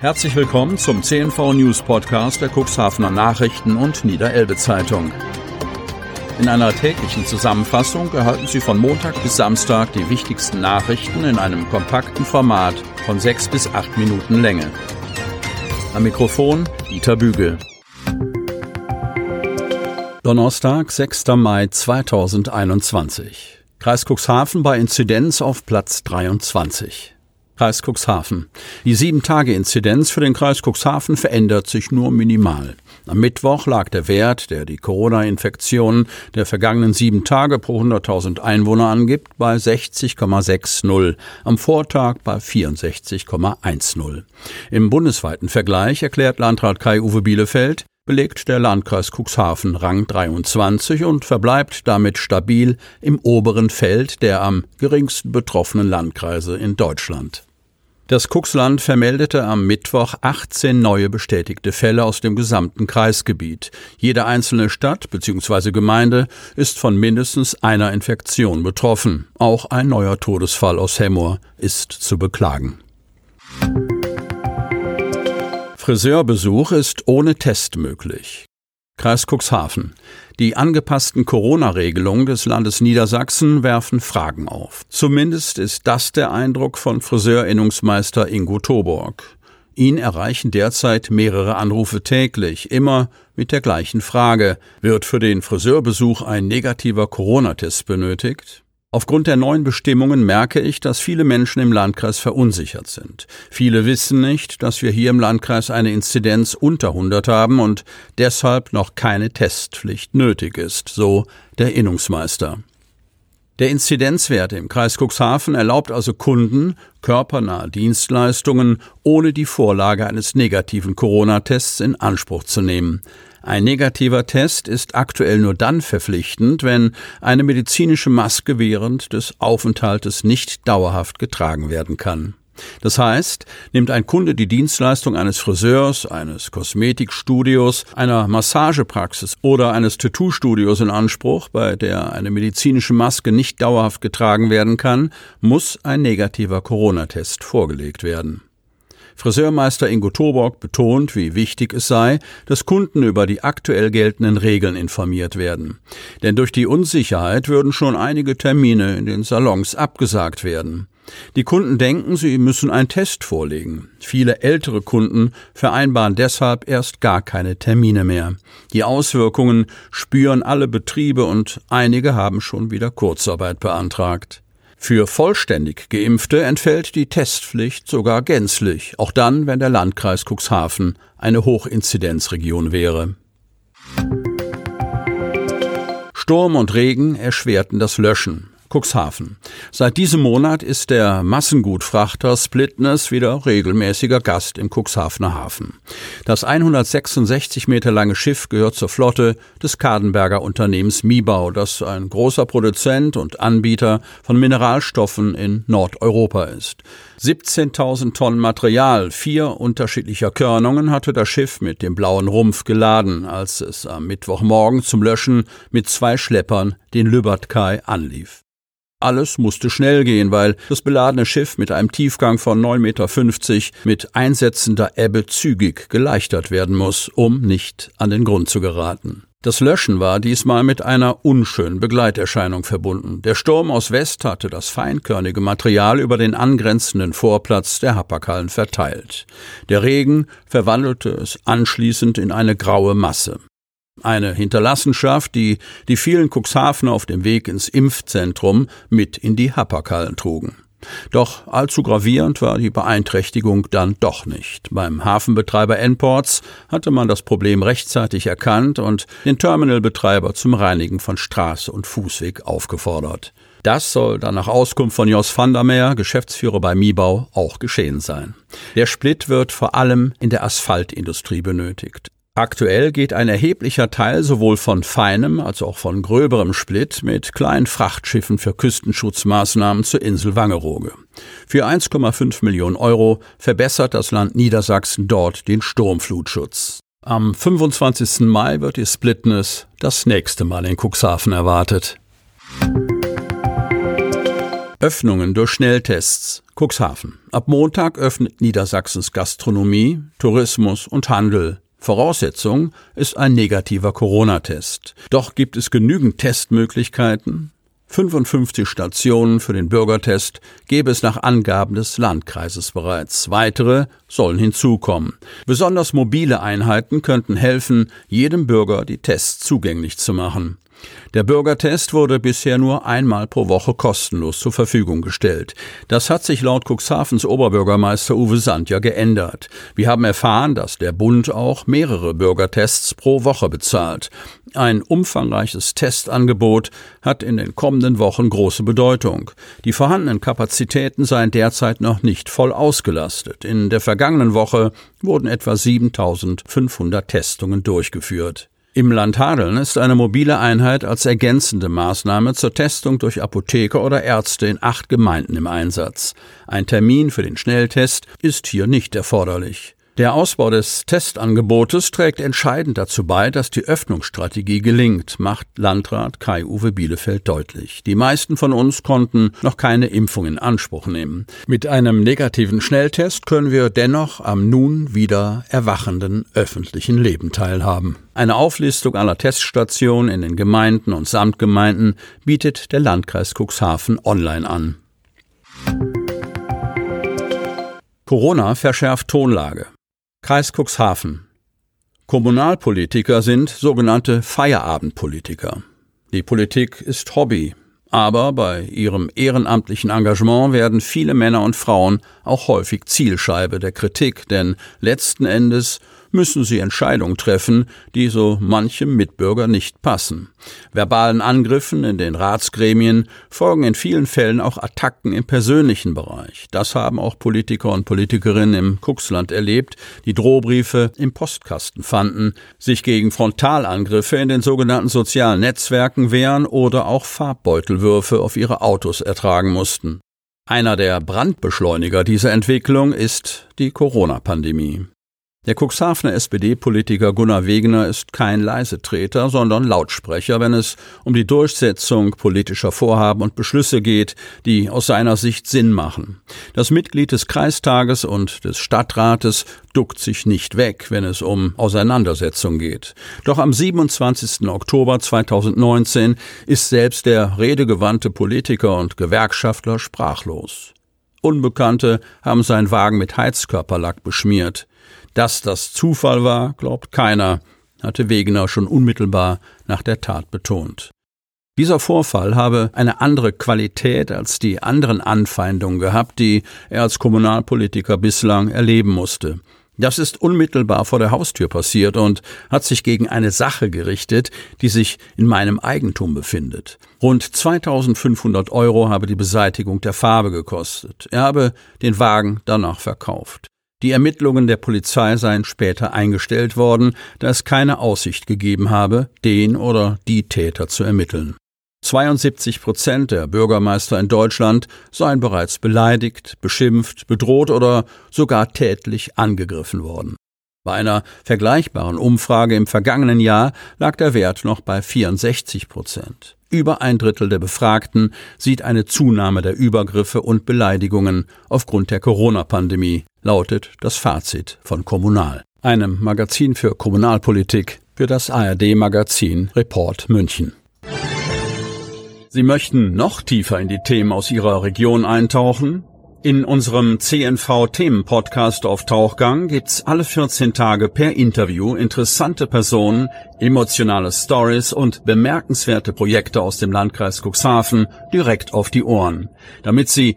Herzlich willkommen zum CNV News Podcast der Cuxhavener Nachrichten und Niederelbe Zeitung. In einer täglichen Zusammenfassung erhalten Sie von Montag bis Samstag die wichtigsten Nachrichten in einem kompakten Format von sechs bis acht Minuten Länge. Am Mikrofon Dieter Bügel. Donnerstag, 6. Mai 2021. Kreis Cuxhaven bei Inzidenz auf Platz 23. Kreis Cuxhaven. Die 7-Tage-Inzidenz für den Kreis Cuxhaven verändert sich nur minimal. Am Mittwoch lag der Wert, der die Corona-Infektionen der vergangenen sieben Tage pro 100.000 Einwohner angibt, bei 60,60, am Vortag bei 64,10. Im bundesweiten Vergleich erklärt Landrat Kai-Uwe Bielefeld, belegt der Landkreis Cuxhaven Rang 23 und verbleibt damit stabil im oberen Feld der am geringsten betroffenen Landkreise in Deutschland. Das Kuxland vermeldete am Mittwoch 18 neue bestätigte Fälle aus dem gesamten Kreisgebiet. Jede einzelne Stadt bzw. Gemeinde ist von mindestens einer Infektion betroffen. Auch ein neuer Todesfall aus Hemmoor ist zu beklagen. Friseurbesuch ist ohne Test möglich. Kreis Cuxhaven. Die angepassten Corona-Regelungen des Landes Niedersachsen werfen Fragen auf. Zumindest ist das der Eindruck von Friseurinnungsmeister Ingo Toborg. Ihn erreichen derzeit mehrere Anrufe täglich, immer mit der gleichen Frage. Wird für den Friseurbesuch ein negativer Corona-Test benötigt? Aufgrund der neuen Bestimmungen merke ich, dass viele Menschen im Landkreis verunsichert sind. Viele wissen nicht, dass wir hier im Landkreis eine Inzidenz unter 100 haben und deshalb noch keine Testpflicht nötig ist, so der Innungsmeister. Der Inzidenzwert im Kreis Cuxhaven erlaubt also Kunden körpernahe Dienstleistungen ohne die Vorlage eines negativen Corona-Tests in Anspruch zu nehmen. Ein negativer Test ist aktuell nur dann verpflichtend, wenn eine medizinische Maske während des Aufenthaltes nicht dauerhaft getragen werden kann. Das heißt, nimmt ein Kunde die Dienstleistung eines Friseurs, eines Kosmetikstudios, einer Massagepraxis oder eines Tattoo-Studios in Anspruch, bei der eine medizinische Maske nicht dauerhaft getragen werden kann, muss ein negativer Corona-Test vorgelegt werden. Friseurmeister Ingo Toborg betont, wie wichtig es sei, dass Kunden über die aktuell geltenden Regeln informiert werden. Denn durch die Unsicherheit würden schon einige Termine in den Salons abgesagt werden. Die Kunden denken, sie müssen einen Test vorlegen. Viele ältere Kunden vereinbaren deshalb erst gar keine Termine mehr. Die Auswirkungen spüren alle Betriebe und einige haben schon wieder Kurzarbeit beantragt. Für vollständig Geimpfte entfällt die Testpflicht sogar gänzlich, auch dann, wenn der Landkreis Cuxhaven eine Hochinzidenzregion wäre. Sturm und Regen erschwerten das Löschen. Cuxhaven. Seit diesem Monat ist der Massengutfrachter Splitness wieder regelmäßiger Gast im Cuxhavener Hafen. Das 166 Meter lange Schiff gehört zur Flotte des Kadenberger Unternehmens Mibau, das ein großer Produzent und Anbieter von Mineralstoffen in Nordeuropa ist. 17.000 Tonnen Material, vier unterschiedlicher Körnungen hatte das Schiff mit dem blauen Rumpf geladen, als es am Mittwochmorgen zum Löschen mit zwei Schleppern den Lübertkai anlief. Alles musste schnell gehen, weil das beladene Schiff mit einem Tiefgang von 9,50 Meter mit einsetzender Ebbe zügig geleichtert werden muss, um nicht an den Grund zu geraten. Das Löschen war diesmal mit einer unschönen Begleiterscheinung verbunden. Der Sturm aus West hatte das feinkörnige Material über den angrenzenden Vorplatz der Happerkallen verteilt. Der Regen verwandelte es anschließend in eine graue Masse. Eine Hinterlassenschaft, die die vielen Cuxhavener auf dem Weg ins Impfzentrum mit in die Happerkallen trugen. Doch allzu gravierend war die Beeinträchtigung dann doch nicht. Beim Hafenbetreiber N-Ports hatte man das Problem rechtzeitig erkannt und den Terminalbetreiber zum Reinigen von Straße und Fußweg aufgefordert. Das soll dann nach Auskunft von Jos van der Meer, Geschäftsführer bei Mibau, auch geschehen sein. Der Split wird vor allem in der Asphaltindustrie benötigt. Aktuell geht ein erheblicher Teil sowohl von feinem als auch von gröberem Split mit kleinen Frachtschiffen für Küstenschutzmaßnahmen zur Insel Wangerooge. Für 1,5 Millionen Euro verbessert das Land Niedersachsen dort den Sturmflutschutz. Am 25. Mai wird die Splitness das nächste Mal in Cuxhaven erwartet. Öffnungen durch Schnelltests. Cuxhaven. Ab Montag öffnet Niedersachsens Gastronomie, Tourismus und Handel. Voraussetzung ist ein negativer Corona-Test. Doch gibt es genügend Testmöglichkeiten? 55 Stationen für den Bürgertest gäbe es nach Angaben des Landkreises bereits. Weitere sollen hinzukommen. Besonders mobile Einheiten könnten helfen, jedem Bürger die Tests zugänglich zu machen. Der Bürgertest wurde bisher nur einmal pro Woche kostenlos zur Verfügung gestellt. Das hat sich laut Cuxhavens Oberbürgermeister Uwe Sand ja geändert. Wir haben erfahren, dass der Bund auch mehrere Bürgertests pro Woche bezahlt. Ein umfangreiches Testangebot hat in den kommenden Wochen große Bedeutung. Die vorhandenen Kapazitäten seien derzeit noch nicht voll ausgelastet. In der vergangenen Woche wurden etwa 7500 Testungen durchgeführt. Im Land Hadeln ist eine mobile Einheit als ergänzende Maßnahme zur Testung durch Apotheker oder Ärzte in acht Gemeinden im Einsatz. Ein Termin für den Schnelltest ist hier nicht erforderlich. Der Ausbau des Testangebotes trägt entscheidend dazu bei, dass die Öffnungsstrategie gelingt, macht Landrat Kai-Uwe Bielefeld deutlich. Die meisten von uns konnten noch keine Impfung in Anspruch nehmen. Mit einem negativen Schnelltest können wir dennoch am nun wieder erwachenden öffentlichen Leben teilhaben. Eine Auflistung aller Teststationen in den Gemeinden und Samtgemeinden bietet der Landkreis Cuxhaven online an. Corona verschärft Tonlage. Kreis Cuxhaven. Kommunalpolitiker sind sogenannte Feierabendpolitiker. Die Politik ist Hobby, aber bei ihrem ehrenamtlichen Engagement werden viele Männer und Frauen auch häufig Zielscheibe der Kritik, denn letzten Endes müssen sie Entscheidungen treffen, die so manchem Mitbürger nicht passen. Verbalen Angriffen in den Ratsgremien folgen in vielen Fällen auch Attacken im persönlichen Bereich. Das haben auch Politiker und Politikerinnen im Kuxland erlebt, die Drohbriefe im Postkasten fanden, sich gegen Frontalangriffe in den sogenannten sozialen Netzwerken wehren oder auch Farbbeutelwürfe auf ihre Autos ertragen mussten. Einer der Brandbeschleuniger dieser Entwicklung ist die Corona-Pandemie. Der Cuxhavener SPD-Politiker Gunnar Wegener ist kein Leisetreter, sondern Lautsprecher, wenn es um die Durchsetzung politischer Vorhaben und Beschlüsse geht, die aus seiner Sicht Sinn machen. Das Mitglied des Kreistages und des Stadtrates duckt sich nicht weg, wenn es um Auseinandersetzung geht. Doch am 27. Oktober 2019 ist selbst der redegewandte Politiker und Gewerkschaftler sprachlos. Unbekannte haben seinen Wagen mit Heizkörperlack beschmiert. Dass das Zufall war, glaubt keiner, hatte Wegener schon unmittelbar nach der Tat betont. Dieser Vorfall habe eine andere Qualität als die anderen Anfeindungen gehabt, die er als Kommunalpolitiker bislang erleben musste. Das ist unmittelbar vor der Haustür passiert und hat sich gegen eine Sache gerichtet, die sich in meinem Eigentum befindet. Rund 2500 Euro habe die Beseitigung der Farbe gekostet. Er habe den Wagen danach verkauft. Die Ermittlungen der Polizei seien später eingestellt worden, da es keine Aussicht gegeben habe, den oder die Täter zu ermitteln. 72 Prozent der Bürgermeister in Deutschland seien bereits beleidigt, beschimpft, bedroht oder sogar tätlich angegriffen worden. Bei einer vergleichbaren Umfrage im vergangenen Jahr lag der Wert noch bei 64 Prozent. Über ein Drittel der Befragten sieht eine Zunahme der Übergriffe und Beleidigungen aufgrund der Corona-Pandemie, lautet das Fazit von Kommunal, einem Magazin für Kommunalpolitik für das ARD-Magazin Report München. Sie möchten noch tiefer in die Themen aus Ihrer Region eintauchen? In unserem CNV-Themen-Podcast auf Tauchgang gibt's alle 14 Tage per Interview interessante Personen, emotionale Stories und bemerkenswerte Projekte aus dem Landkreis Cuxhaven direkt auf die Ohren. Damit Sie